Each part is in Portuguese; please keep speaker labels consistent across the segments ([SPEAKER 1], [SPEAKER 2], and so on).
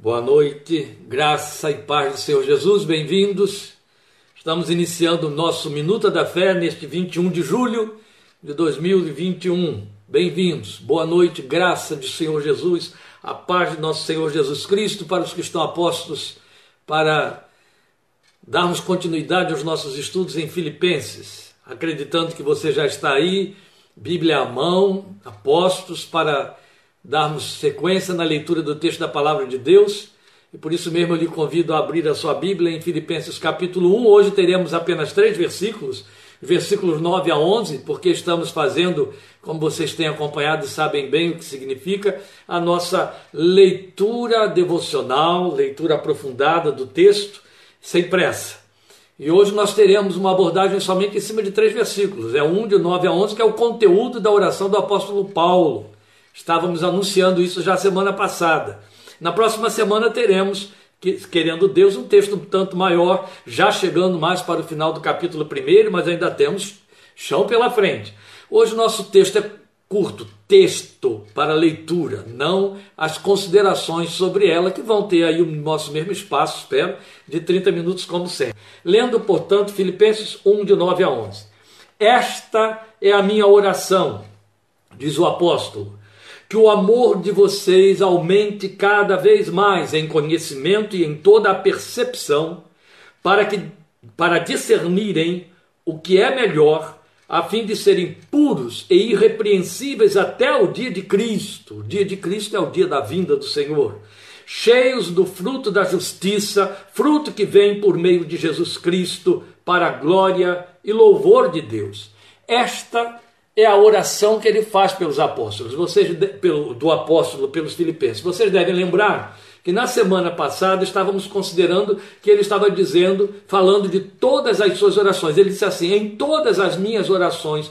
[SPEAKER 1] Boa noite, graça e paz do Senhor Jesus, bem-vindos. Estamos iniciando o nosso Minuta da Fé neste 21 de julho de 2021. Bem-vindos, boa noite, graça do Senhor Jesus, a paz de nosso Senhor Jesus Cristo para os que estão apostos, para darmos continuidade aos nossos estudos em Filipenses, acreditando que você já está aí, Bíblia à mão, apostos para darmos sequência na leitura do texto da palavra de Deus. E por isso mesmo eu lhe convido a abrir a sua Bíblia em Filipenses capítulo 1. Hoje teremos apenas três versículos, versículos 9 a 11, porque estamos fazendo, como vocês têm acompanhado e sabem bem o que significa, a nossa leitura devocional, leitura aprofundada do texto, sem pressa. E hoje nós teremos uma abordagem somente em cima de três versículos. É um de 9 a 11, que é o conteúdo da oração do apóstolo Paulo. Estávamos anunciando isso já semana passada. Na próxima semana teremos, querendo Deus, um texto um tanto maior, já chegando mais para o final do capítulo 1, mas ainda temos chão pela frente. Hoje o nosso texto é curto, texto para leitura, não as considerações sobre ela, que vão ter aí o nosso mesmo espaço, espero, de 30 minutos, como sempre. Lendo, portanto, Filipenses 1, de 9 a 11. Esta é a minha oração, diz o apóstolo que o amor de vocês aumente cada vez mais em conhecimento e em toda a percepção, para que para discernirem o que é melhor, a fim de serem puros e irrepreensíveis até o dia de Cristo. O dia de Cristo é o dia da vinda do Senhor. Cheios do fruto da justiça, fruto que vem por meio de Jesus Cristo, para a glória e louvor de Deus. Esta é a oração que ele faz pelos apóstolos, vocês pelo, do apóstolo pelos filipenses. Vocês devem lembrar que na semana passada estávamos considerando que ele estava dizendo, falando de todas as suas orações. Ele disse assim: em todas as minhas orações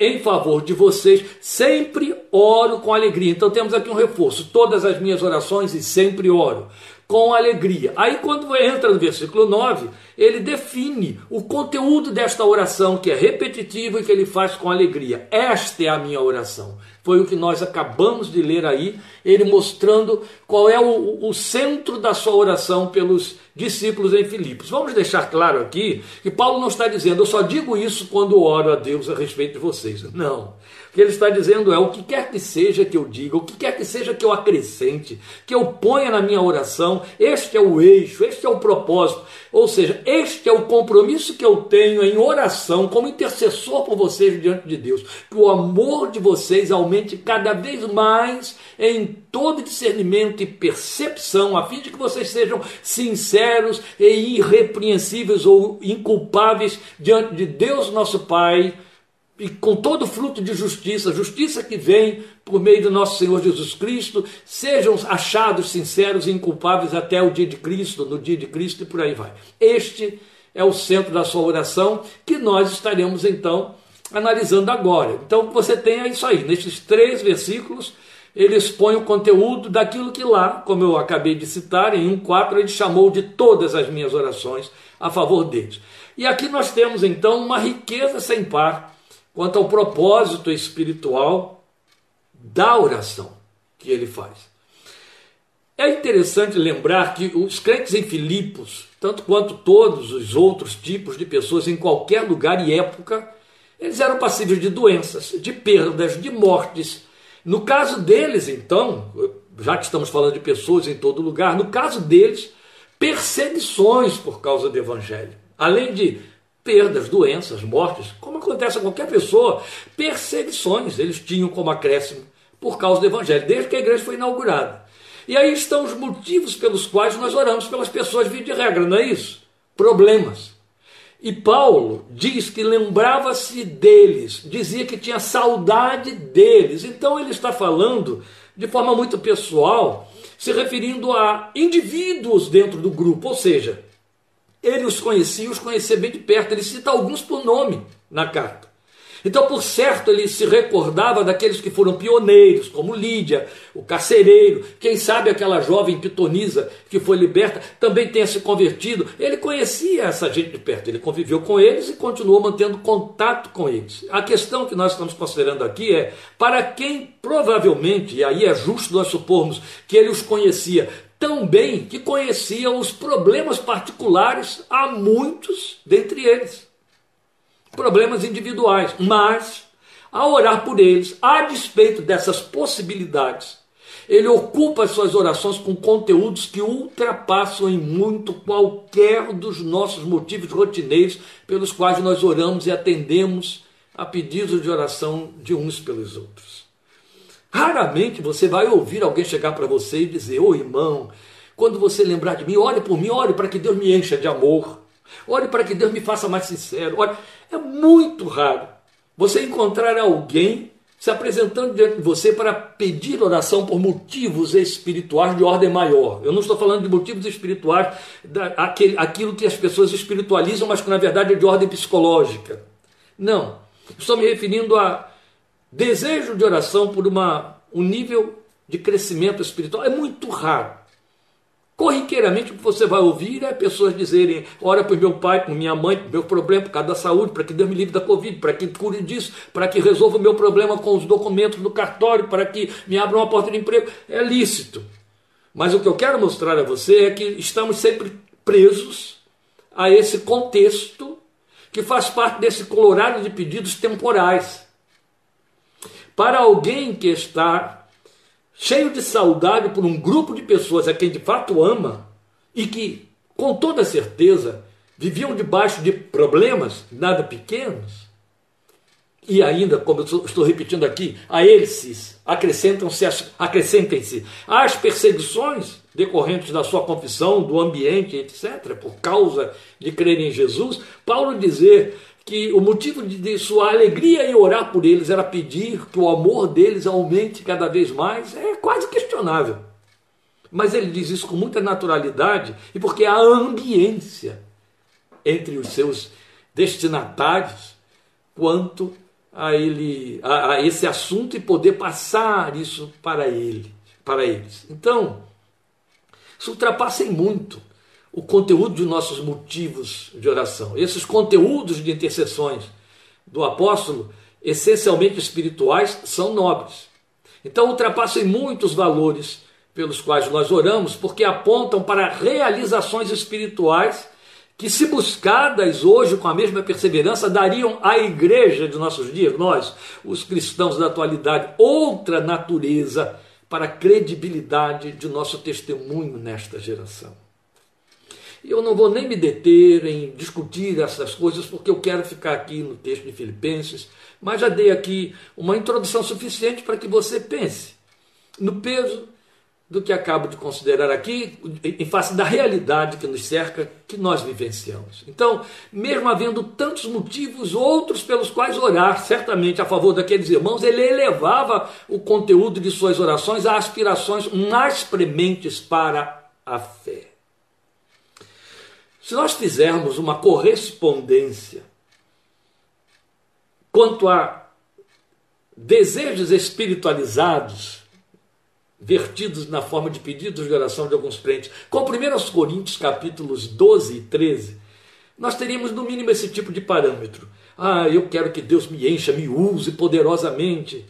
[SPEAKER 1] em favor de vocês, sempre oro com alegria. Então temos aqui um reforço: todas as minhas orações e sempre oro com alegria. Aí, quando entra no versículo 9, ele define o conteúdo desta oração, que é repetitivo e que ele faz com alegria. Esta é a minha oração. Foi o que nós acabamos de ler aí, ele mostrando qual é o, o centro da sua oração pelos discípulos em Filipos. Vamos deixar claro aqui que Paulo não está dizendo, eu só digo isso quando oro a Deus a respeito de vocês. Não. O que ele está dizendo é: o que quer que seja que eu diga, o que quer que seja que eu acrescente, que eu ponha na minha oração, este é o eixo, este é o propósito. Ou seja, este é o compromisso que eu tenho em oração, como intercessor por vocês diante de Deus. Que o amor de vocês aumente cada vez mais em todo discernimento e percepção, a fim de que vocês sejam sinceros e irrepreensíveis ou inculpáveis diante de Deus, nosso Pai e com todo fruto de justiça, justiça que vem por meio do nosso Senhor Jesus Cristo, sejam achados sinceros e inculpáveis até o dia de Cristo, no dia de Cristo e por aí vai. Este é o centro da sua oração que nós estaremos então analisando agora. Então você tem isso aí, nesses três versículos, ele expõe o conteúdo daquilo que lá, como eu acabei de citar, em 1,4 ele chamou de todas as minhas orações a favor deles. E aqui nós temos então uma riqueza sem par quanto ao propósito espiritual da oração que ele faz. É interessante lembrar que os crentes em Filipos, tanto quanto todos os outros tipos de pessoas em qualquer lugar e época, eles eram passíveis de doenças, de perdas, de mortes. No caso deles, então, já que estamos falando de pessoas em todo lugar, no caso deles, perseguições por causa do evangelho. Além de perdas, doenças, mortes, como acontece a qualquer pessoa, perseguições eles tinham como acréscimo por causa do Evangelho, desde que a igreja foi inaugurada. E aí estão os motivos pelos quais nós oramos pelas pessoas via de regra, não é isso? Problemas. E Paulo diz que lembrava-se deles, dizia que tinha saudade deles. Então ele está falando de forma muito pessoal, se referindo a indivíduos dentro do grupo, ou seja, ele os conhecia, os conhecia bem de perto. Ele cita alguns por nome na carta. Então, por certo, ele se recordava daqueles que foram pioneiros, como Lídia, o carcereiro, quem sabe aquela jovem pitonisa que foi liberta também tenha se convertido. Ele conhecia essa gente de perto, ele conviveu com eles e continuou mantendo contato com eles. A questão que nós estamos considerando aqui é: para quem provavelmente, e aí é justo nós supormos que ele os conhecia tão bem que conhecia os problemas particulares a muitos dentre eles. Problemas individuais, mas ao orar por eles, a despeito dessas possibilidades, ele ocupa as suas orações com conteúdos que ultrapassam em muito qualquer dos nossos motivos rotineiros pelos quais nós oramos e atendemos a pedidos de oração de uns pelos outros. Raramente você vai ouvir alguém chegar para você e dizer: Ô oh, irmão, quando você lembrar de mim, ore por mim, ore para que Deus me encha de amor, ore para que Deus me faça mais sincero. Ore. É muito raro você encontrar alguém se apresentando diante de você para pedir oração por motivos espirituais de ordem maior. Eu não estou falando de motivos espirituais, aquilo que as pessoas espiritualizam, mas que na verdade é de ordem psicológica. Não. Estou me referindo a desejo de oração por uma, um nível de crescimento espiritual. É muito raro. Corriqueiramente, o que você vai ouvir é pessoas dizerem: ora por meu pai, por minha mãe, por meu problema, por causa da saúde, para que Deus me livre da Covid, para que cure disso, para que resolva o meu problema com os documentos do cartório, para que me abra uma porta de emprego. É lícito. Mas o que eu quero mostrar a você é que estamos sempre presos a esse contexto que faz parte desse colorado de pedidos temporais. Para alguém que está cheio de saudade por um grupo de pessoas a quem de fato ama e que, com toda certeza, viviam debaixo de problemas nada pequenos. E ainda, como eu estou repetindo aqui, a eles acrescentam-se acrescentem-se as perseguições decorrentes da sua confissão, do ambiente, etc., por causa de crer em Jesus, Paulo dizer que o motivo de, sua alegria em orar por eles era pedir que o amor deles aumente cada vez mais, é quase questionável. Mas ele diz isso com muita naturalidade e porque há ambiência entre os seus destinatários quanto a ele a, a esse assunto e poder passar isso para ele, para eles. Então, isso ultrapassa em muito o conteúdo de nossos motivos de oração. Esses conteúdos de intercessões do apóstolo, essencialmente espirituais, são nobres. Então ultrapassam muitos valores pelos quais nós oramos, porque apontam para realizações espirituais que, se buscadas hoje com a mesma perseverança, dariam à igreja de nossos dias, nós, os cristãos da atualidade, outra natureza para a credibilidade de nosso testemunho nesta geração. Eu não vou nem me deter em discutir essas coisas, porque eu quero ficar aqui no texto de Filipenses, mas já dei aqui uma introdução suficiente para que você pense no peso do que acabo de considerar aqui, em face da realidade que nos cerca, que nós vivenciamos. Então, mesmo havendo tantos motivos, outros pelos quais orar, certamente a favor daqueles irmãos, ele elevava o conteúdo de suas orações a aspirações mais prementes para a fé. Se nós fizermos uma correspondência quanto a desejos espiritualizados, vertidos na forma de pedidos de oração de alguns crentes, com 1 Coríntios capítulos 12 e 13, nós teríamos no mínimo esse tipo de parâmetro. Ah, eu quero que Deus me encha, me use poderosamente.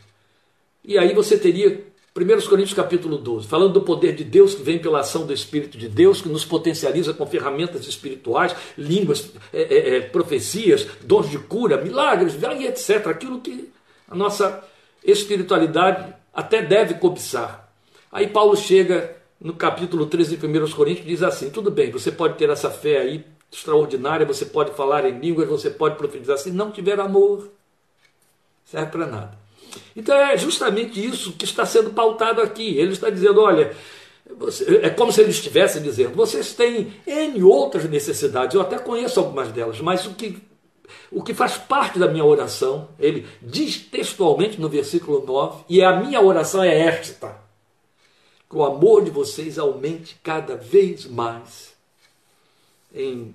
[SPEAKER 1] E aí você teria 1 Coríntios capítulo 12, falando do poder de Deus que vem pela ação do Espírito de Deus, que nos potencializa com ferramentas espirituais, línguas, é, é, é profecias, dons de cura, milagres, etc. Aquilo que a nossa espiritualidade até deve cobiçar. Aí Paulo chega no capítulo 13 de 1 Coríntios e diz assim: tudo bem, você pode ter essa fé aí extraordinária, você pode falar em línguas, você pode profetizar, se não tiver amor, serve para nada. Então é justamente isso que está sendo pautado aqui. Ele está dizendo: olha, você, é como se ele estivesse dizendo: vocês têm N outras necessidades, eu até conheço algumas delas, mas o que, o que faz parte da minha oração, ele diz textualmente no versículo 9, e a minha oração é esta: que o amor de vocês aumente cada vez mais em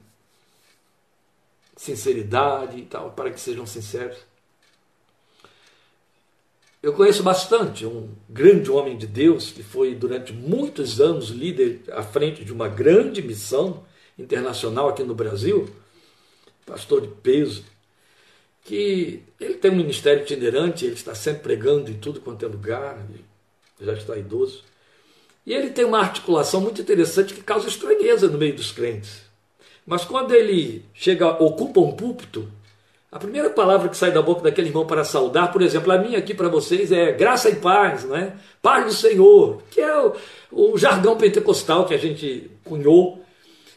[SPEAKER 1] sinceridade e tal, para que sejam sinceros eu conheço bastante um grande homem de Deus que foi durante muitos anos líder à frente de uma grande missão internacional aqui no Brasil, pastor de peso, que ele tem um ministério itinerante, ele está sempre pregando em tudo quanto é lugar, já está idoso. E ele tem uma articulação muito interessante que causa estranheza no meio dos crentes. Mas quando ele chega, ocupa um púlpito, a primeira palavra que sai da boca daquele irmão para saudar, por exemplo, a minha aqui para vocês é graça e paz, não é? Paz do Senhor, que é o, o jargão pentecostal que a gente cunhou.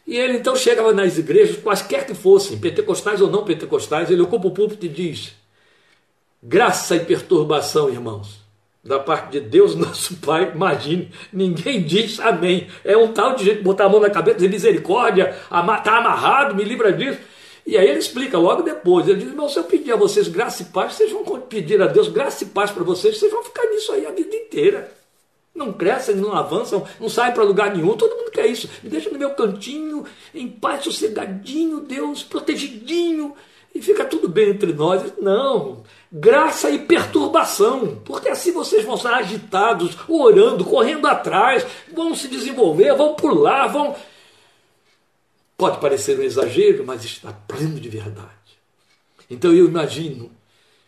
[SPEAKER 1] E ele então chega nas igrejas, quaisquer que fossem, pentecostais ou não pentecostais, ele ocupa o púlpito e diz: graça e perturbação, irmãos da parte de Deus, nosso Pai, imagine, ninguém diz amém. É um tal de gente botar a mão na cabeça, dizer misericórdia, está amarrado, me livra disso. E aí ele explica logo depois, ele diz, irmão, se eu pedir a vocês graça e paz, vocês vão pedir a Deus graça e paz para vocês, vocês vão ficar nisso aí a vida inteira. Não crescem, não avançam, não saem para lugar nenhum, todo mundo quer isso. Me deixa no meu cantinho, em paz, sossegadinho, Deus, protegidinho, e fica tudo bem entre nós. Não, graça e perturbação, porque assim vocês vão estar agitados, orando, correndo atrás, vão se desenvolver, vão pular, vão. Pode parecer um exagero, mas está pleno de verdade. Então eu imagino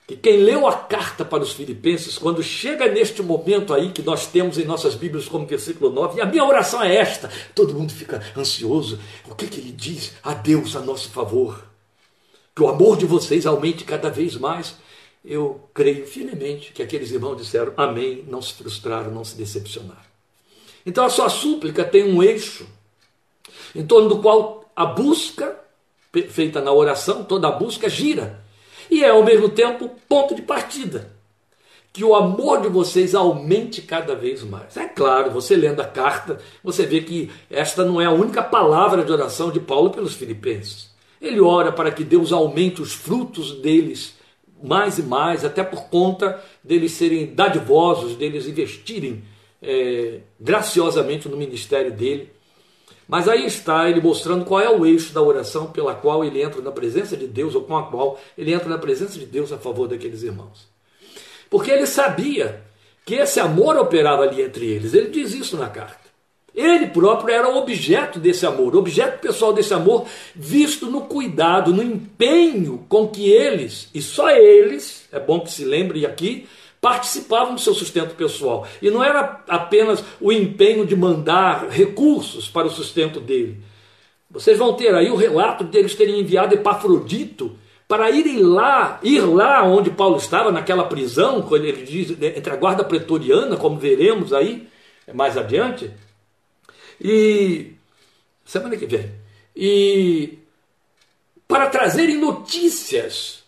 [SPEAKER 1] que quem leu a carta para os Filipenses, quando chega neste momento aí que nós temos em nossas Bíblias como versículo 9, e a minha oração é esta: todo mundo fica ansioso, o que, que ele diz a Deus a nosso favor? Que o amor de vocês aumente cada vez mais eu creio firmemente que aqueles irmãos disseram amém, não se frustraram, não se decepcionaram. Então a sua súplica tem um eixo em torno do qual a busca feita na oração, toda a busca gira. E é ao mesmo tempo ponto de partida. Que o amor de vocês aumente cada vez mais. É claro, você lendo a carta, você vê que esta não é a única palavra de oração de Paulo pelos filipenses. Ele ora para que Deus aumente os frutos deles mais e mais, até por conta deles serem dadivosos, deles investirem é, graciosamente no ministério dele. Mas aí está ele mostrando qual é o eixo da oração pela qual ele entra na presença de Deus, ou com a qual ele entra na presença de Deus a favor daqueles irmãos. Porque ele sabia que esse amor operava ali entre eles. Ele diz isso na carta. Ele próprio era objeto desse amor, objeto pessoal desse amor, visto no cuidado, no empenho com que eles, e só eles, é bom que se lembre aqui, participavam do seu sustento pessoal. E não era apenas o empenho de mandar recursos para o sustento dele. Vocês vão ter aí o relato deles terem enviado Epafrodito para irem lá, ir lá onde Paulo estava, naquela prisão, quando ele diz, entre a guarda pretoriana, como veremos aí mais adiante e semana que vem. E para trazerem notícias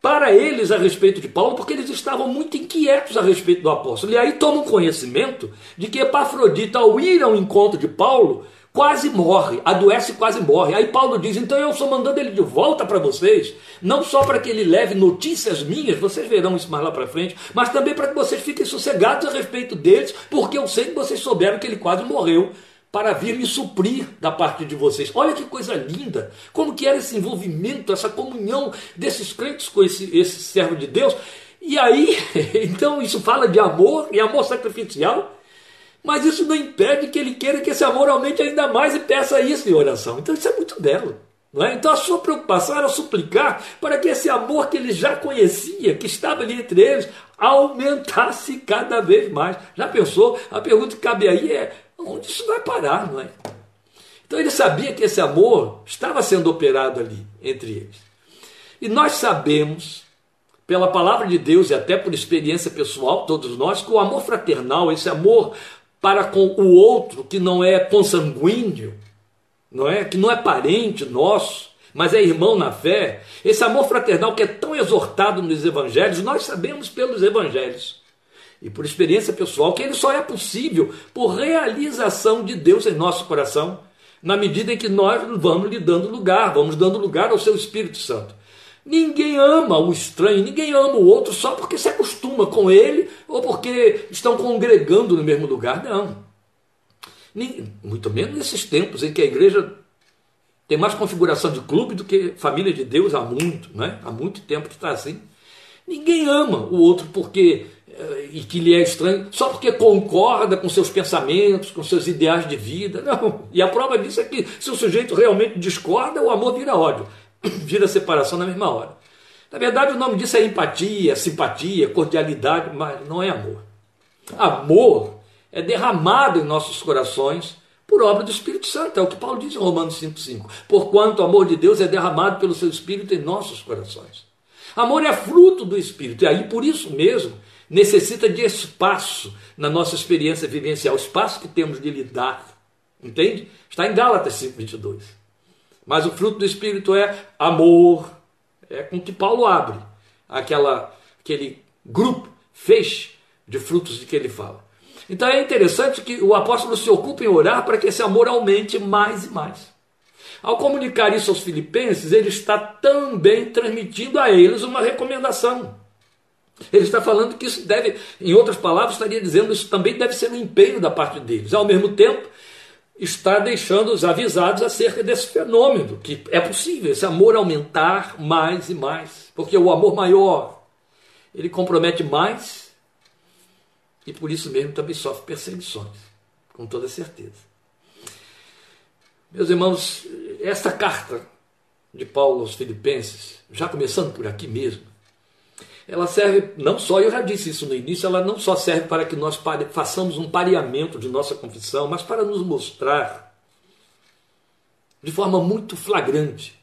[SPEAKER 1] para eles a respeito de Paulo, porque eles estavam muito inquietos a respeito do apóstolo. E aí tomam conhecimento de que Epafrodita, ao ir ao encontro de Paulo, quase morre, adoece quase morre. Aí Paulo diz: então eu estou mandando ele de volta para vocês, não só para que ele leve notícias minhas, vocês verão isso mais lá para frente, mas também para que vocês fiquem sossegados a respeito deles, porque eu sei que vocês souberam que ele quase morreu para vir me suprir da parte de vocês. Olha que coisa linda! Como que era esse envolvimento, essa comunhão desses crentes com esse, esse servo de Deus. E aí, então isso fala de amor e amor sacrificial, mas isso não impede que ele queira que esse amor aumente ainda mais e peça isso em oração. Então isso é muito belo. É? Então a sua preocupação era suplicar para que esse amor que ele já conhecia, que estava ali entre eles, aumentasse cada vez mais. Já pensou? A pergunta que cabe aí é: Onde isso vai parar, não é? Então ele sabia que esse amor estava sendo operado ali entre eles. E nós sabemos, pela palavra de Deus e até por experiência pessoal, todos nós, que o amor fraternal, esse amor para com o outro que não é consanguíneo, não é? Que não é parente nosso, mas é irmão na fé, esse amor fraternal que é tão exortado nos evangelhos, nós sabemos pelos evangelhos e por experiência pessoal que ele só é possível por realização de Deus em nosso coração, na medida em que nós vamos lhe dando lugar, vamos dando lugar ao seu Espírito Santo. Ninguém ama o estranho, ninguém ama o outro só porque se acostuma com ele ou porque estão congregando no mesmo lugar, não. Muito menos nesses tempos em que a igreja tem mais configuração de clube do que família de Deus há muito, né? há muito tempo que está assim. Ninguém ama o outro porque e que lhe é estranho, só porque concorda com seus pensamentos, com seus ideais de vida. Não. E a prova disso é que se o sujeito realmente discorda, o amor vira ódio, vira separação na mesma hora. Na verdade, o nome disso é empatia, simpatia, cordialidade, mas não é amor. Amor é derramado em nossos corações por obra do Espírito Santo. É o que Paulo diz em Romanos 5,5. Porquanto o amor de Deus é derramado pelo seu Espírito em nossos corações. Amor é fruto do Espírito, e aí por isso mesmo necessita de espaço na nossa experiência vivencial, espaço que temos de lidar. Entende? Está em Gálatas 5,22. Mas o fruto do Espírito é amor. É com que Paulo abre aquela, aquele grupo, feixe de frutos de que ele fala. Então é interessante que o apóstolo se ocupe em orar para que esse amor aumente mais e mais. Ao comunicar isso aos filipenses, ele está também transmitindo a eles uma recomendação. Ele está falando que isso deve, em outras palavras, estaria dizendo isso também deve ser um empenho da parte deles. Ao mesmo tempo, está deixando-os avisados acerca desse fenômeno, que é possível esse amor aumentar mais e mais, porque o amor maior, ele compromete mais e por isso mesmo também sofre perseguições, com toda certeza. Meus irmãos, esta carta de Paulo aos Filipenses, já começando por aqui mesmo, ela serve não só, eu já disse isso no início, ela não só serve para que nós façamos um pareamento de nossa confissão, mas para nos mostrar de forma muito flagrante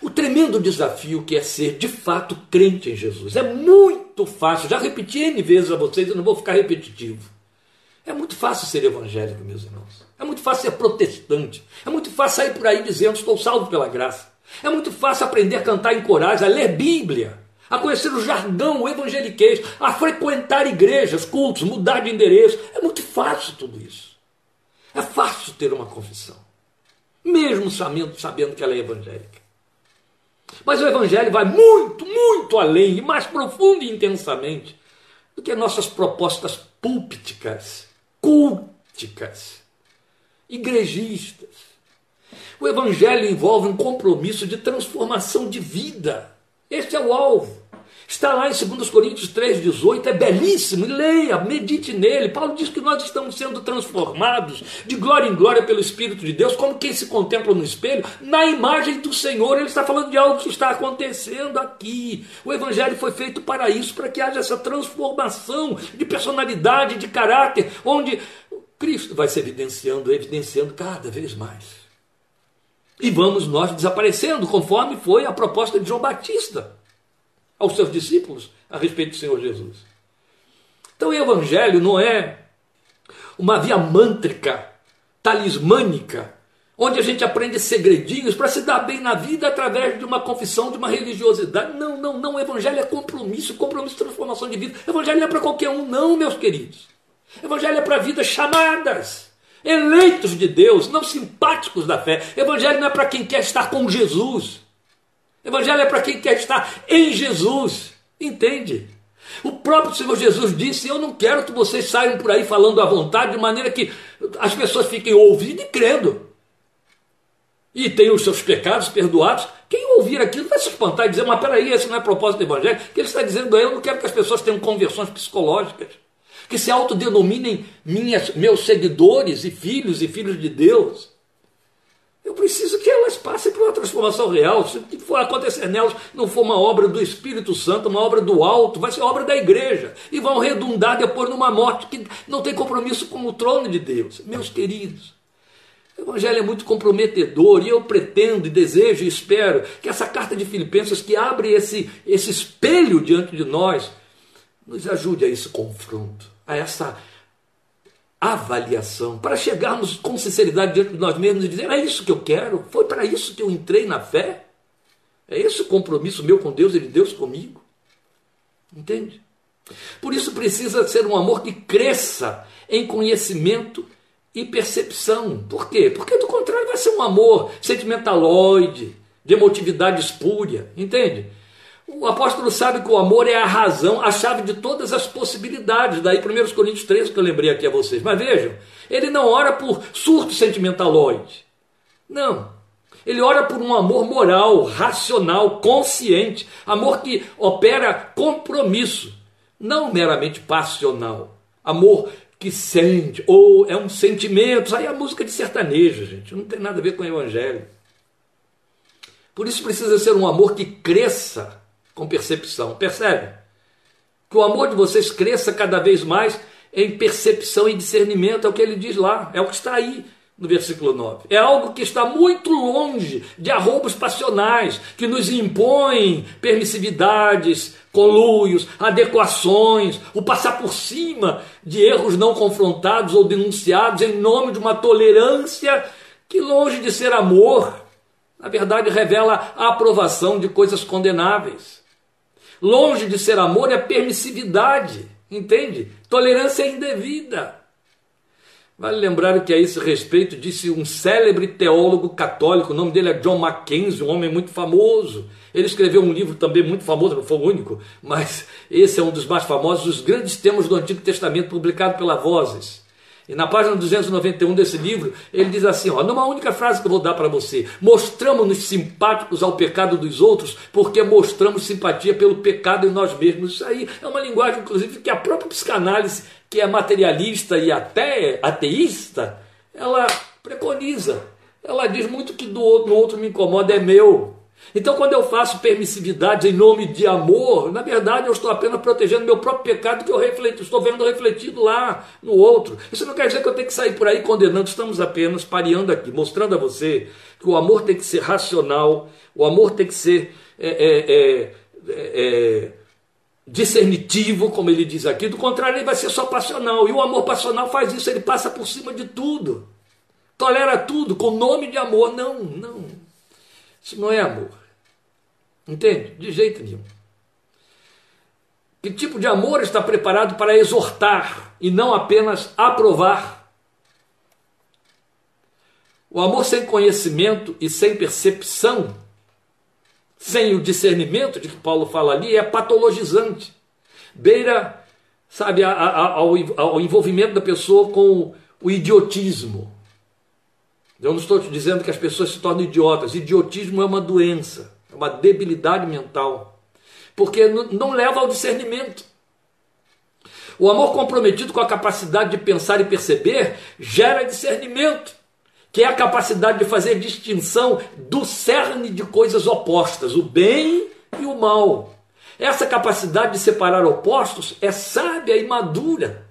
[SPEAKER 1] o tremendo desafio que é ser de fato crente em Jesus. É muito fácil, já repeti N vezes a vocês, eu não vou ficar repetitivo. É muito fácil ser evangélico, meus irmãos. É muito fácil ser protestante. É muito fácil sair por aí dizendo estou salvo pela graça. É muito fácil aprender a cantar em corais, a ler Bíblia, a conhecer o jargão, evangeliquez, a frequentar igrejas, cultos, mudar de endereço. É muito fácil tudo isso. É fácil ter uma confissão, mesmo sabendo, sabendo que ela é evangélica. Mas o evangelho vai muito, muito além, e mais profundo e intensamente, do que nossas propostas púlpiticas, culticas igrejistas. O Evangelho envolve um compromisso de transformação de vida. Este é o alvo. Está lá em 2 Coríntios 3,18, é belíssimo, leia, medite nele. Paulo diz que nós estamos sendo transformados de glória em glória pelo Espírito de Deus, como quem se contempla no espelho, na imagem do Senhor. Ele está falando de algo que está acontecendo aqui. O Evangelho foi feito para isso, para que haja essa transformação de personalidade, de caráter, onde Cristo vai se evidenciando, evidenciando cada vez mais. E vamos nós desaparecendo, conforme foi a proposta de João Batista aos seus discípulos a respeito do Senhor Jesus. Então o Evangelho não é uma via mântrica, talismânica, onde a gente aprende segredinhos para se dar bem na vida através de uma confissão, de uma religiosidade. Não, não, não. O Evangelho é compromisso, compromisso de transformação de vida. O Evangelho é para qualquer um, não, meus queridos. Evangelho é para vidas chamadas, eleitos de Deus, não simpáticos da fé. Evangelho não é para quem quer estar com Jesus. Evangelho é para quem quer estar em Jesus. Entende? O próprio Senhor Jesus disse: Eu não quero que vocês saiam por aí falando à vontade, de maneira que as pessoas fiquem ouvindo e crendo. E tenham os seus pecados perdoados. Quem ouvir aquilo vai se espantar e dizer: Mas peraí, esse não é propósito do Evangelho. Que ele está dizendo: Eu não quero que as pessoas tenham conversões psicológicas que se autodenominem minhas, meus seguidores e filhos e filhos de Deus. Eu preciso que elas passem por uma transformação real. Se o que for acontecer nelas não for uma obra do Espírito Santo, uma obra do alto, vai ser obra da igreja. E vão redundar depois numa morte que não tem compromisso com o trono de Deus. Meus queridos, o Evangelho é muito comprometedor e eu pretendo e desejo e espero que essa carta de Filipenses que abre esse, esse espelho diante de nós nos ajude a esse confronto a essa avaliação, para chegarmos com sinceridade diante de nós mesmos e dizer: é isso que eu quero, foi para isso que eu entrei na fé, é esse o compromisso meu com Deus e de Deus comigo. Entende? Por isso precisa ser um amor que cresça em conhecimento e percepção. Por quê? Porque do contrário vai ser um amor sentimentaloide, de emotividade espúria, entende? O apóstolo sabe que o amor é a razão, a chave de todas as possibilidades. Daí 1 Coríntios 13 que eu lembrei aqui a vocês. Mas vejam, ele não ora por surto sentimentaloide. Não. Ele ora por um amor moral, racional, consciente. Amor que opera compromisso, não meramente passional. Amor que sente, ou é um sentimento. Aí é música de sertanejo, gente. Não tem nada a ver com o evangelho. Por isso precisa ser um amor que cresça com percepção. Percebe? Que o amor de vocês cresça cada vez mais em percepção e discernimento, é o que ele diz lá, é o que está aí no versículo 9. É algo que está muito longe de arroubos passionais, que nos impõem permissividades, conluios, adequações, o passar por cima de erros não confrontados ou denunciados em nome de uma tolerância que, longe de ser amor, na verdade revela a aprovação de coisas condenáveis. Longe de ser amor é permissividade, entende? Tolerância indevida. Vale lembrar que a esse respeito disse um célebre teólogo católico, o nome dele é John Mackenzie, um homem muito famoso. Ele escreveu um livro também muito famoso, não foi o único, mas esse é um dos mais famosos, os grandes temas do Antigo Testamento, publicado pela Vozes. E na página 291 desse livro, ele diz assim: ó, numa única frase que eu vou dar para você, mostramos-nos simpáticos ao pecado dos outros porque mostramos simpatia pelo pecado em nós mesmos. Isso aí é uma linguagem, inclusive, que a própria psicanálise, que é materialista e até ateísta, ela preconiza. Ela diz muito que do outro, no outro me incomoda é meu. Então, quando eu faço permissividade em nome de amor, na verdade eu estou apenas protegendo meu próprio pecado que eu estou vendo refletido lá no outro. Isso não quer dizer que eu tenho que sair por aí condenando, estamos apenas pareando aqui, mostrando a você que o amor tem que ser racional, o amor tem que ser é, é, é, é discernitivo, como ele diz aqui, do contrário, ele vai ser só passional. E o amor passional faz isso, ele passa por cima de tudo, tolera tudo, com nome de amor. Não, não. Isso não é amor. Entende? De jeito nenhum. Que tipo de amor está preparado para exortar e não apenas aprovar? O amor sem conhecimento e sem percepção, sem o discernimento de que Paulo fala ali, é patologizante. Beira, sabe, ao, ao envolvimento da pessoa com o idiotismo eu não estou te dizendo que as pessoas se tornam idiotas. Idiotismo é uma doença, é uma debilidade mental, porque não leva ao discernimento. O amor comprometido com a capacidade de pensar e perceber gera discernimento, que é a capacidade de fazer distinção do cerne de coisas opostas, o bem e o mal. Essa capacidade de separar opostos é sábia e madura.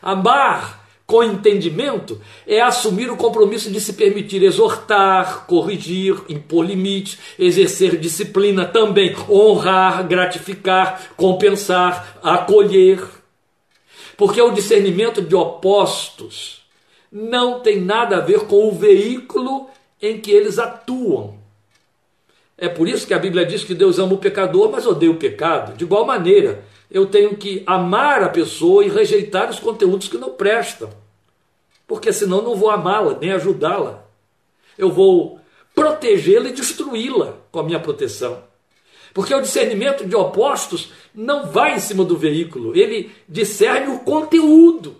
[SPEAKER 1] Amar com entendimento é assumir o compromisso de se permitir exortar, corrigir, impor limites, exercer disciplina também, honrar, gratificar, compensar, acolher. Porque o discernimento de opostos não tem nada a ver com o veículo em que eles atuam. É por isso que a Bíblia diz que Deus ama o pecador, mas odeia o pecado. De igual maneira, eu tenho que amar a pessoa e rejeitar os conteúdos que não prestam porque senão não vou amá-la, nem ajudá-la. Eu vou protegê-la e destruí-la com a minha proteção. Porque o discernimento de opostos não vai em cima do veículo, ele discerne o conteúdo.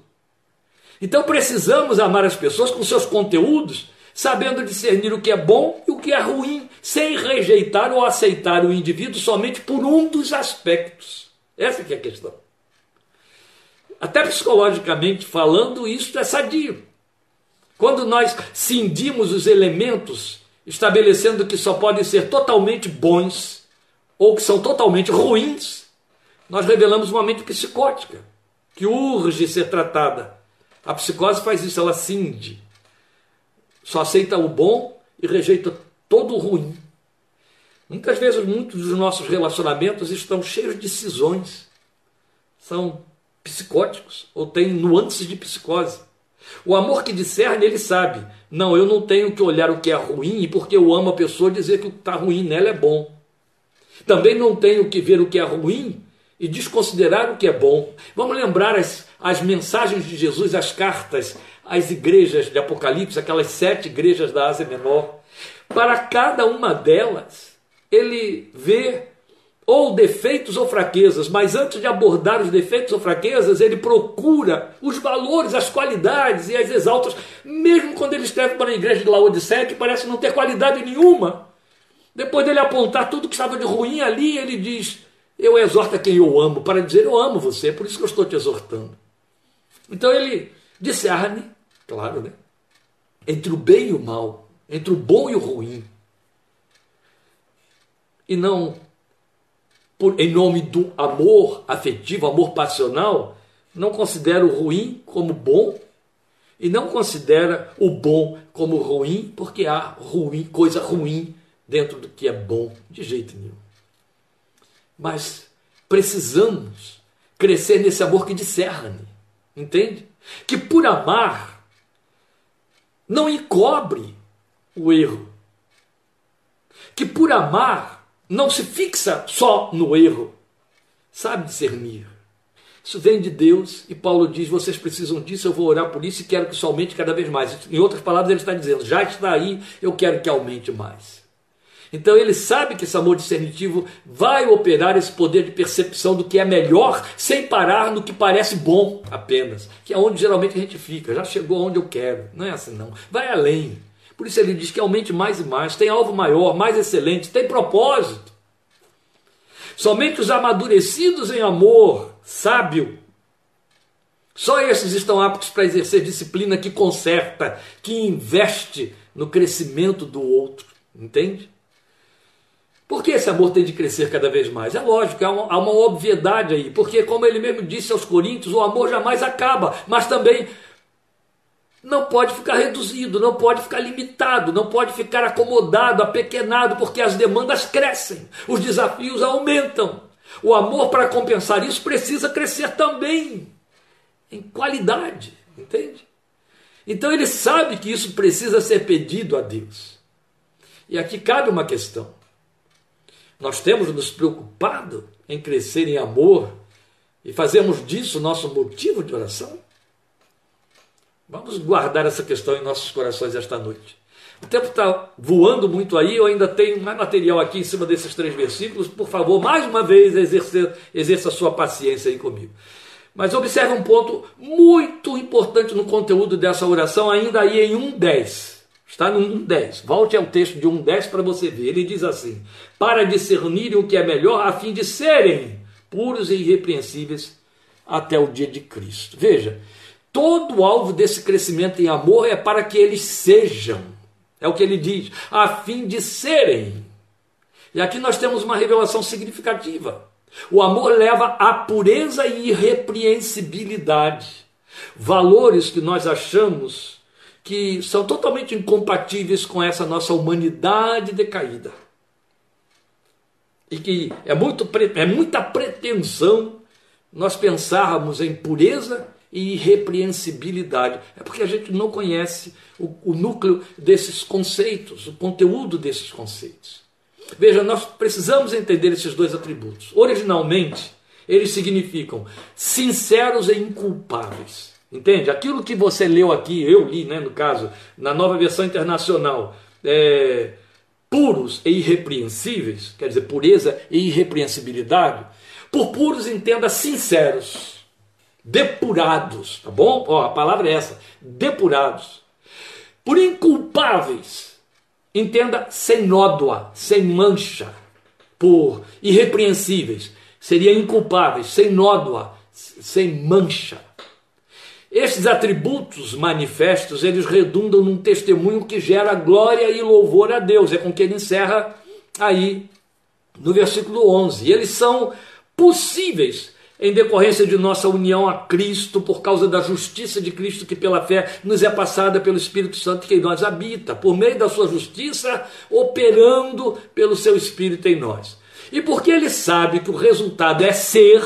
[SPEAKER 1] Então precisamos amar as pessoas com seus conteúdos, sabendo discernir o que é bom e o que é ruim, sem rejeitar ou aceitar o indivíduo somente por um dos aspectos. Essa que é a questão. Até psicologicamente falando, isso é sadio. Quando nós cindimos os elementos, estabelecendo que só podem ser totalmente bons ou que são totalmente ruins, nós revelamos uma mente psicótica que urge ser tratada. A psicose faz isso, ela cinde. Só aceita o bom e rejeita todo o ruim. Muitas vezes, muitos dos nossos relacionamentos estão cheios de cisões. São psicóticos ou têm nuances de psicose. O amor que discerne, ele sabe. Não, eu não tenho que olhar o que é ruim e porque eu amo a pessoa dizer que o que está ruim nela é bom. Também não tenho que ver o que é ruim e desconsiderar o que é bom. Vamos lembrar as, as mensagens de Jesus, as cartas às igrejas de Apocalipse, aquelas sete igrejas da Ásia Menor. Para cada uma delas, ele vê ou defeitos ou fraquezas, mas antes de abordar os defeitos ou fraquezas, ele procura os valores, as qualidades e as exaltas, mesmo quando ele escreve para a igreja de Laodiceia, que parece não ter qualidade nenhuma. Depois dele apontar tudo que estava de ruim ali, ele diz: Eu exorto a quem eu amo, para dizer: Eu amo você, é por isso que eu estou te exortando. Então ele discerne, claro, né? Entre o bem e o mal, entre o bom e o ruim. E não por, em nome do amor afetivo, amor passional, não considera o ruim como bom e não considera o bom como ruim, porque há ruim, coisa ruim dentro do que é bom, de jeito nenhum. Mas precisamos crescer nesse amor que discerne, entende? Que por amar não encobre o erro. Que por amar não se fixa só no erro, sabe discernir. Isso vem de Deus e Paulo diz: vocês precisam disso, eu vou orar por isso e quero que isso aumente cada vez mais. Em outras palavras, ele está dizendo: já está aí, eu quero que aumente mais. Então ele sabe que esse amor discernitivo vai operar esse poder de percepção do que é melhor, sem parar no que parece bom apenas, que é onde geralmente a gente fica. Já chegou onde eu quero. Não é assim, não. Vai além. Por isso ele diz que aumente mais e mais, tem alvo maior, mais excelente, tem propósito. Somente os amadurecidos em amor sábio, só esses estão aptos para exercer disciplina que conserta, que investe no crescimento do outro. Entende? Por que esse amor tem de crescer cada vez mais? É lógico, há uma, há uma obviedade aí, porque, como ele mesmo disse aos Coríntios, o amor jamais acaba, mas também não pode ficar reduzido, não pode ficar limitado, não pode ficar acomodado, apequenado, porque as demandas crescem, os desafios aumentam. O amor, para compensar isso, precisa crescer também em qualidade, entende? Então ele sabe que isso precisa ser pedido a Deus. E aqui cabe uma questão. Nós temos nos preocupado em crescer em amor e fazemos disso nosso motivo de oração? Vamos guardar essa questão em nossos corações esta noite. O tempo está voando muito aí, eu ainda tenho mais material aqui em cima desses três versículos. Por favor, mais uma vez, exerça, exerça sua paciência aí comigo. Mas observe um ponto muito importante no conteúdo dessa oração, ainda aí em 1.10. Está no 1.10. Volte ao texto de 1.10 para você ver. Ele diz assim: Para discernirem o que é melhor, a fim de serem puros e irrepreensíveis até o dia de Cristo. Veja, todo o alvo desse crescimento em amor é para que eles sejam é o que ele diz, a fim de serem. E aqui nós temos uma revelação significativa. O amor leva à pureza e irrepreensibilidade. Valores que nós achamos que são totalmente incompatíveis com essa nossa humanidade decaída. E que é, muito, é muita pretensão nós pensarmos em pureza e irrepreensibilidade. É porque a gente não conhece o, o núcleo desses conceitos, o conteúdo desses conceitos. Veja, nós precisamos entender esses dois atributos. Originalmente, eles significam sinceros e inculpáveis. Entende? Aquilo que você leu aqui, eu li, né, no caso, na nova versão internacional, é, puros e irrepreensíveis, quer dizer, pureza e irrepreensibilidade. Por puros, entenda sinceros depurados, tá bom? Ó, a palavra é essa, depurados. Por inculpáveis, entenda sem nódoa, sem mancha, por irrepreensíveis, seria inculpáveis, sem nódoa, sem mancha. Estes atributos manifestos, eles redundam num testemunho que gera glória e louvor a Deus. É com que ele encerra aí no versículo 11. E eles são possíveis em decorrência de nossa união a Cristo, por causa da justiça de Cristo que pela fé nos é passada pelo Espírito Santo que em nós habita, por meio da sua justiça, operando pelo seu Espírito em nós. E porque ele sabe que o resultado é ser,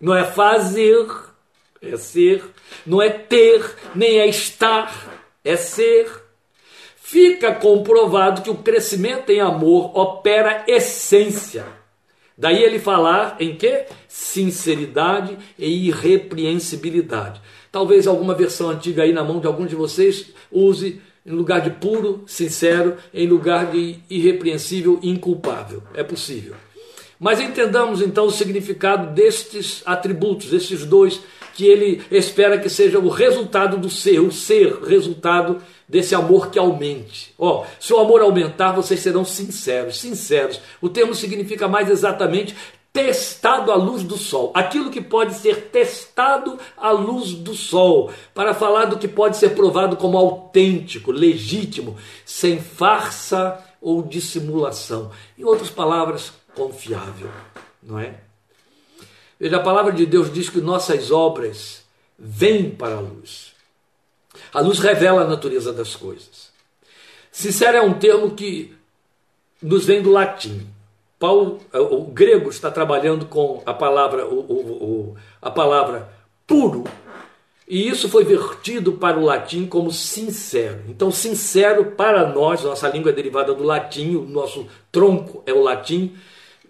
[SPEAKER 1] não é fazer, é ser, não é ter, nem é estar, é ser. Fica comprovado que o crescimento em amor opera essência Daí ele falar em que? Sinceridade e irrepreensibilidade. Talvez alguma versão antiga aí na mão de algum de vocês use em lugar de puro, sincero, em lugar de irrepreensível, inculpável. É possível. Mas entendamos então o significado destes atributos, esses dois, que ele espera que seja o resultado do ser, o ser, resultado desse amor que aumente. Ó, oh, se o amor aumentar, vocês serão sinceros, sinceros. O termo significa mais exatamente testado à luz do sol. Aquilo que pode ser testado à luz do sol, para falar do que pode ser provado como autêntico, legítimo, sem farsa ou dissimulação. Em outras palavras, confiável, não é? Veja, a palavra de Deus diz que nossas obras vêm para a luz. A luz revela a natureza das coisas. Sincero é um termo que nos vem do latim. Paulo, o grego está trabalhando com a palavra, o, o, a palavra puro, e isso foi vertido para o latim como sincero. Então, sincero para nós, nossa língua é derivada do latim, o nosso tronco é o latim.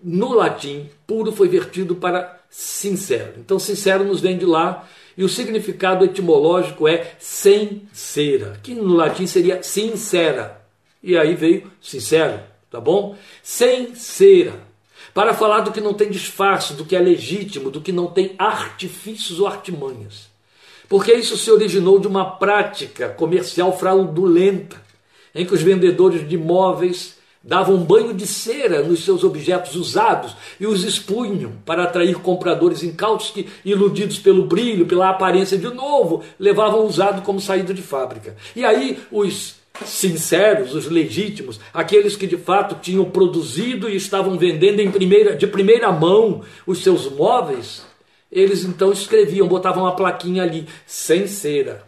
[SPEAKER 1] No latim, puro foi vertido para sincero. Então, sincero nos vem de lá e o significado etimológico é sem cera, que no latim seria sincera. E aí veio sincero, tá bom? Sem cera. Para falar do que não tem disfarce, do que é legítimo, do que não tem artifícios ou artimanhas. Porque isso se originou de uma prática comercial fraudulenta, em que os vendedores de imóveis davam banho de cera nos seus objetos usados e os expunham para atrair compradores incautos que, iludidos pelo brilho, pela aparência de novo, levavam o usado como saído de fábrica. E aí os sinceros, os legítimos, aqueles que de fato tinham produzido e estavam vendendo em primeira, de primeira mão os seus móveis, eles então escreviam, botavam uma plaquinha ali, sem cera.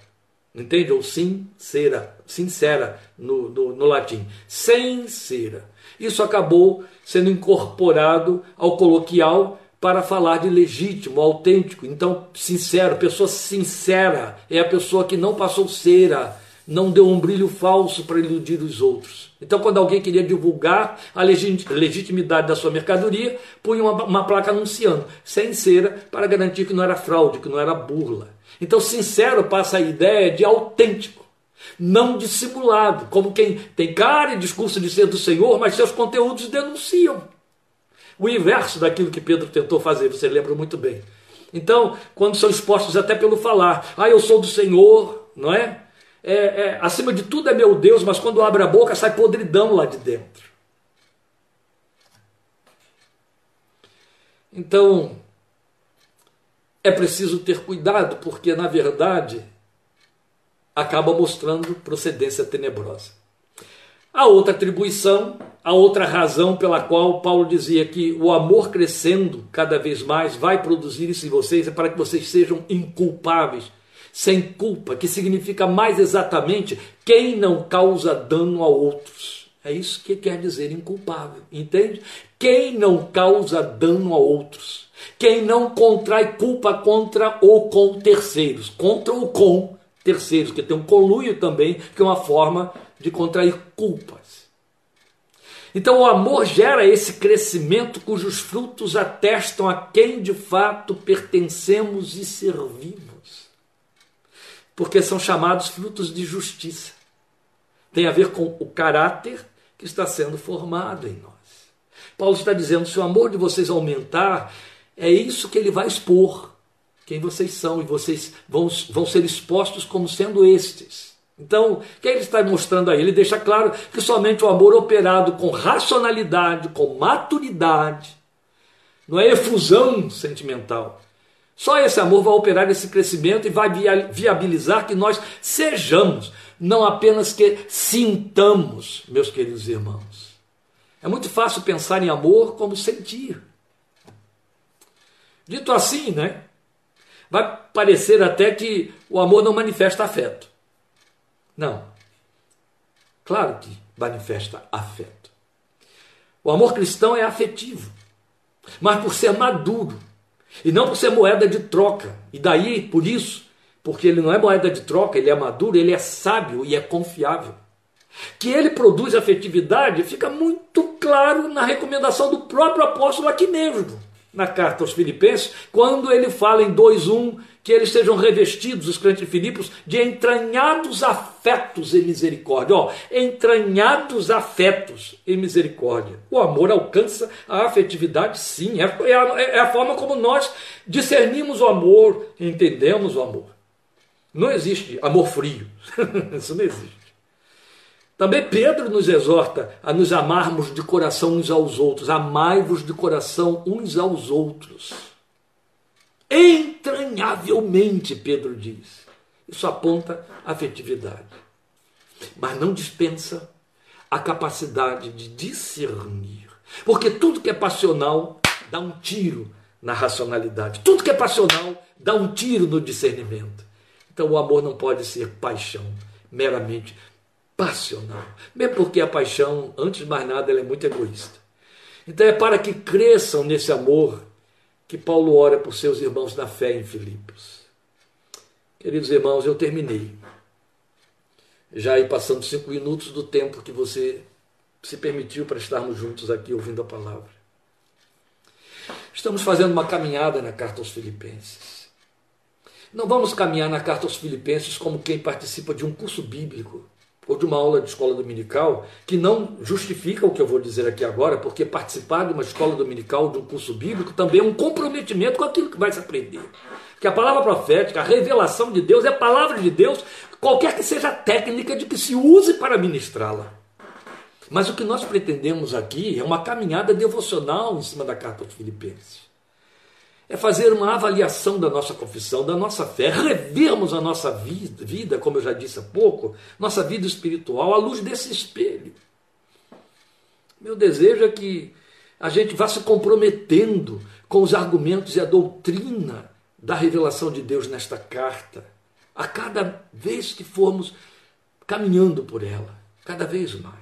[SPEAKER 1] Entende? Ou sincera, sincera no, no, no latim. Sem cera. Isso acabou sendo incorporado ao coloquial para falar de legítimo, autêntico. Então, sincero, pessoa sincera é a pessoa que não passou cera, não deu um brilho falso para iludir os outros. Então, quando alguém queria divulgar a legitimidade da sua mercadoria, punha uma, uma placa anunciando, sem cera, para garantir que não era fraude, que não era burla. Então, sincero passa a ideia de autêntico, não dissimulado, como quem tem cara e discurso de ser do Senhor, mas seus conteúdos denunciam. O inverso daquilo que Pedro tentou fazer, você lembra muito bem. Então, quando são expostos até pelo falar, ah, eu sou do Senhor, não é? é, é, acima de tudo é meu Deus, mas quando abre a boca sai podridão lá de dentro. Então, é preciso ter cuidado, porque na verdade acaba mostrando procedência tenebrosa. A outra atribuição, a outra razão pela qual Paulo dizia que o amor crescendo cada vez mais vai produzir isso em vocês é para que vocês sejam inculpáveis sem culpa, que significa mais exatamente quem não causa dano a outros. É isso que quer dizer inculpável, entende? Quem não causa dano a outros. Quem não contrai culpa contra ou com terceiros. Contra ou com terceiros, que tem um conluio também, que é uma forma de contrair culpas. Então o amor gera esse crescimento cujos frutos atestam a quem de fato pertencemos e servimos porque são chamados frutos de justiça. Tem a ver com o caráter que está sendo formado em nós. Paulo está dizendo: se o amor de vocês aumentar, é isso que ele vai expor, quem vocês são, e vocês vão, vão ser expostos como sendo estes. Então, o que ele está mostrando aí? Ele deixa claro que somente o amor operado com racionalidade, com maturidade, não é efusão sentimental, só esse amor vai operar esse crescimento e vai viabilizar que nós sejamos, não apenas que sintamos, meus queridos irmãos. É muito fácil pensar em amor como sentir. Dito assim, né? Vai parecer até que o amor não manifesta afeto. Não. Claro que manifesta afeto. O amor cristão é afetivo, mas por ser maduro, e não por ser moeda de troca. E daí, por isso, porque ele não é moeda de troca, ele é maduro, ele é sábio e é confiável. Que ele produz afetividade fica muito claro na recomendação do próprio apóstolo aqui mesmo, na carta aos Filipenses, quando ele fala em 2:1 que eles sejam revestidos, os crentes de Filipos, de entranhados afetos em misericórdia. Ó, entranhados afetos em misericórdia. O amor alcança a afetividade, sim. É, é, a, é a forma como nós discernimos o amor, entendemos o amor. Não existe amor frio. Isso não existe. Também Pedro nos exorta a nos amarmos de coração uns aos outros. Amai-vos de coração uns aos outros entranhavelmente, Pedro diz. Isso aponta afetividade. Mas não dispensa a capacidade de discernir. Porque tudo que é passional dá um tiro na racionalidade. Tudo que é passional dá um tiro no discernimento. Então o amor não pode ser paixão, meramente passional. Mesmo porque a paixão, antes de mais nada, ela é muito egoísta. Então é para que cresçam nesse amor que Paulo ora por seus irmãos na fé em Filipos. Queridos irmãos, eu terminei. Já aí passando cinco minutos do tempo que você se permitiu para estarmos juntos aqui ouvindo a palavra. Estamos fazendo uma caminhada na carta aos Filipenses. Não vamos caminhar na carta aos Filipenses como quem participa de um curso bíblico ou de uma aula de escola dominical, que não justifica o que eu vou dizer aqui agora, porque participar de uma escola dominical, de um curso bíblico, também é um comprometimento com aquilo que vai se aprender. Que a palavra profética, a revelação de Deus, é a palavra de Deus, qualquer que seja a técnica de que se use para ministrá-la. Mas o que nós pretendemos aqui é uma caminhada devocional em cima da carta aos Filipenses. É fazer uma avaliação da nossa confissão, da nossa fé, revermos a nossa vida, como eu já disse há pouco, nossa vida espiritual à luz desse espelho. Meu desejo é que a gente vá se comprometendo com os argumentos e a doutrina da revelação de Deus nesta carta, a cada vez que formos caminhando por ela, cada vez mais.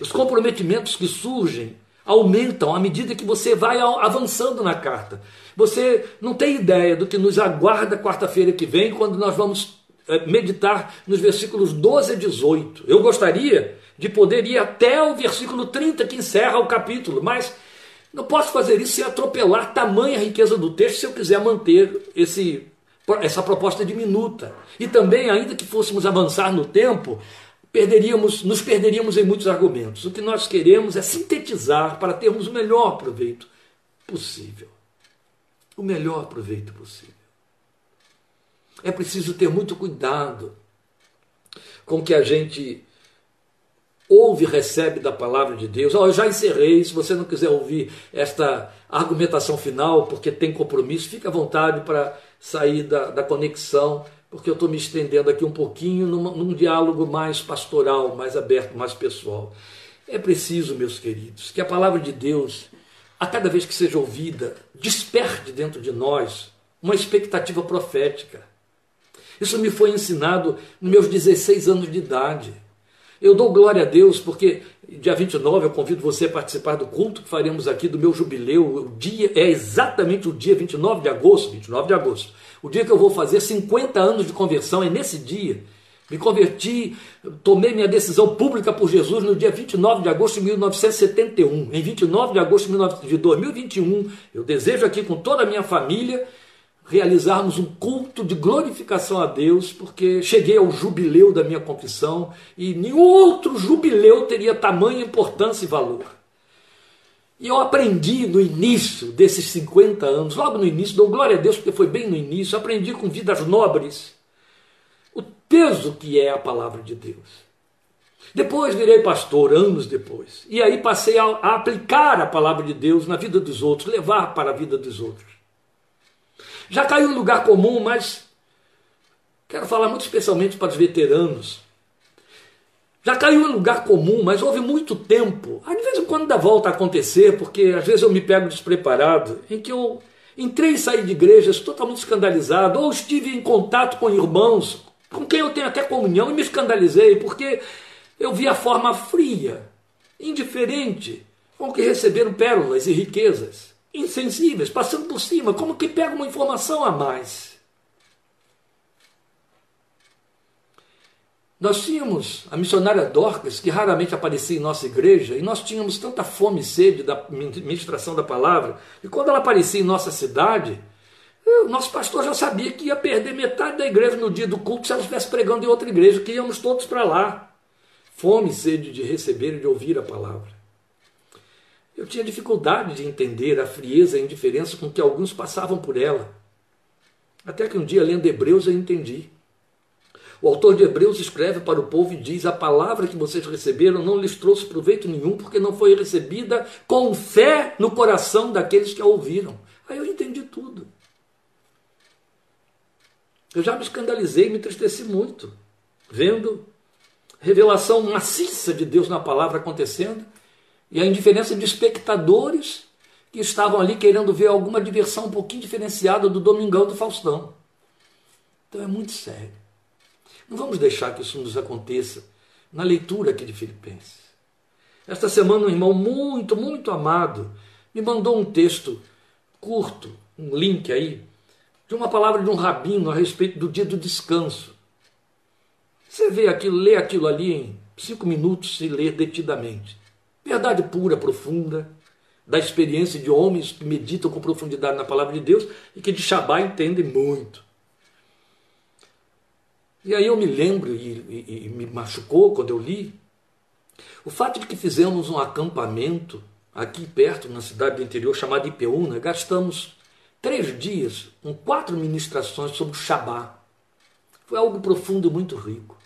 [SPEAKER 1] Os comprometimentos que surgem aumentam à medida que você vai avançando na carta. Você não tem ideia do que nos aguarda quarta-feira que vem, quando nós vamos eh, meditar nos versículos 12 a 18. Eu gostaria de poder ir até o versículo 30 que encerra o capítulo, mas não posso fazer isso sem atropelar tamanha riqueza do texto se eu quiser manter esse, essa proposta diminuta. E também, ainda que fôssemos avançar no tempo, perderíamos, nos perderíamos em muitos argumentos. O que nós queremos é sintetizar para termos o melhor proveito possível. O melhor proveito possível. É preciso ter muito cuidado com que a gente ouve e recebe da palavra de Deus. Oh, eu já encerrei, se você não quiser ouvir esta argumentação final, porque tem compromisso, fique à vontade para sair da, da conexão porque eu estou me estendendo aqui um pouquinho num diálogo mais pastoral, mais aberto, mais pessoal. É preciso, meus queridos, que a palavra de Deus, a cada vez que seja ouvida, desperte dentro de nós uma expectativa profética. Isso me foi ensinado nos meus 16 anos de idade. Eu dou glória a Deus porque dia 29 eu convido você a participar do culto que faremos aqui do meu jubileu. O dia é exatamente o dia 29 de agosto, 29 de agosto. O dia que eu vou fazer 50 anos de conversão é nesse dia. Me converti, tomei minha decisão pública por Jesus no dia 29 de agosto de 1971. Em 29 de agosto de 2021, eu desejo aqui com toda a minha família realizarmos um culto de glorificação a Deus, porque cheguei ao jubileu da minha confissão e nenhum outro jubileu teria tamanha importância e valor. E eu aprendi no início desses 50 anos, logo no início, dou glória a Deus porque foi bem no início, aprendi com vidas nobres o peso que é a palavra de Deus. Depois virei pastor, anos depois. E aí passei a, a aplicar a palavra de Deus na vida dos outros, levar para a vida dos outros. Já caiu em lugar comum, mas quero falar muito especialmente para os veteranos já caiu em lugar comum, mas houve muito tempo, de vez em quando dá volta a acontecer, porque às vezes eu me pego despreparado, em que eu entrei e saí de igrejas totalmente escandalizado, ou estive em contato com irmãos com quem eu tenho até comunhão e me escandalizei, porque eu vi a forma fria, indiferente, com que receberam pérolas e riquezas, insensíveis, passando por cima, como que pega uma informação a mais. Nós tínhamos a missionária Dorcas, que raramente aparecia em nossa igreja, e nós tínhamos tanta fome e sede da ministração da palavra, e quando ela aparecia em nossa cidade, o nosso pastor já sabia que ia perder metade da igreja no dia do culto se ela estivesse pregando em outra igreja, que íamos todos para lá. Fome e sede de receber e de ouvir a palavra. Eu tinha dificuldade de entender a frieza e a indiferença com que alguns passavam por ela. Até que um dia, lendo Hebreus, eu entendi. O autor de Hebreus escreve para o povo e diz: A palavra que vocês receberam não lhes trouxe proveito nenhum, porque não foi recebida com fé no coração daqueles que a ouviram. Aí eu entendi tudo. Eu já me escandalizei, me entristeci muito, vendo revelação maciça de Deus na palavra acontecendo e a indiferença de espectadores que estavam ali querendo ver alguma diversão um pouquinho diferenciada do Domingão do Faustão. Então é muito sério. Não vamos deixar que isso nos aconteça na leitura aqui de Filipenses. Esta semana um irmão muito, muito amado me mandou um texto curto, um link aí, de uma palavra de um rabino a respeito do dia do descanso. Você vê aquilo, lê aquilo ali em cinco minutos e lê detidamente. Verdade pura, profunda, da experiência de homens que meditam com profundidade na palavra de Deus e que de Shabá entendem muito. E aí eu me lembro, e, e, e me machucou quando eu li, o fato de que fizemos um acampamento aqui perto, na cidade do interior, chamada Ipeúna, gastamos três dias com quatro ministrações sobre o Shabá. Foi algo profundo e muito rico.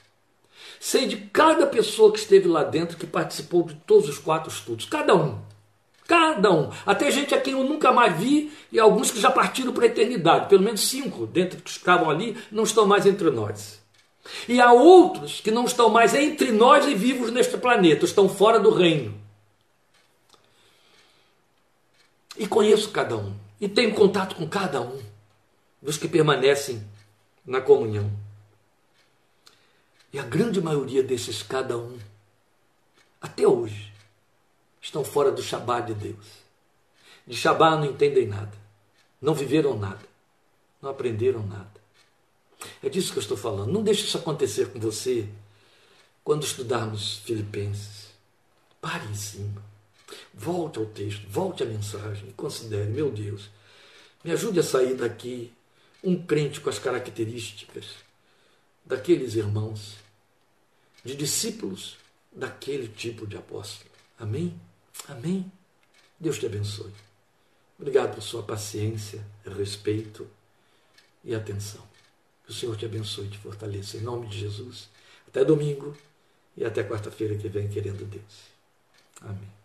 [SPEAKER 1] Sei de cada pessoa que esteve lá dentro que participou de todos os quatro estudos, cada um. Cada um. Até gente a quem eu nunca mais vi e alguns que já partiram para a eternidade. Pelo menos cinco dentre que estavam ali não estão mais entre nós. E há outros que não estão mais entre nós e vivos neste planeta, estão fora do reino. E conheço cada um. E tenho contato com cada um dos que permanecem na comunhão. E a grande maioria desses cada um, até hoje, estão fora do Shabá de Deus. De Shabá não entendem nada, não viveram nada, não aprenderam nada. É disso que eu estou falando. Não deixe isso acontecer com você quando estudarmos Filipenses. Pare em cima. Volte ao texto, volte à mensagem e considere, meu Deus, me ajude a sair daqui um crente com as características daqueles irmãos, de discípulos daquele tipo de apóstolo. Amém? Amém? Deus te abençoe. Obrigado por sua paciência, respeito e atenção. Que o Senhor te abençoe e te fortaleça. Em nome de Jesus. Até domingo e até quarta-feira que vem, querendo Deus. Amém.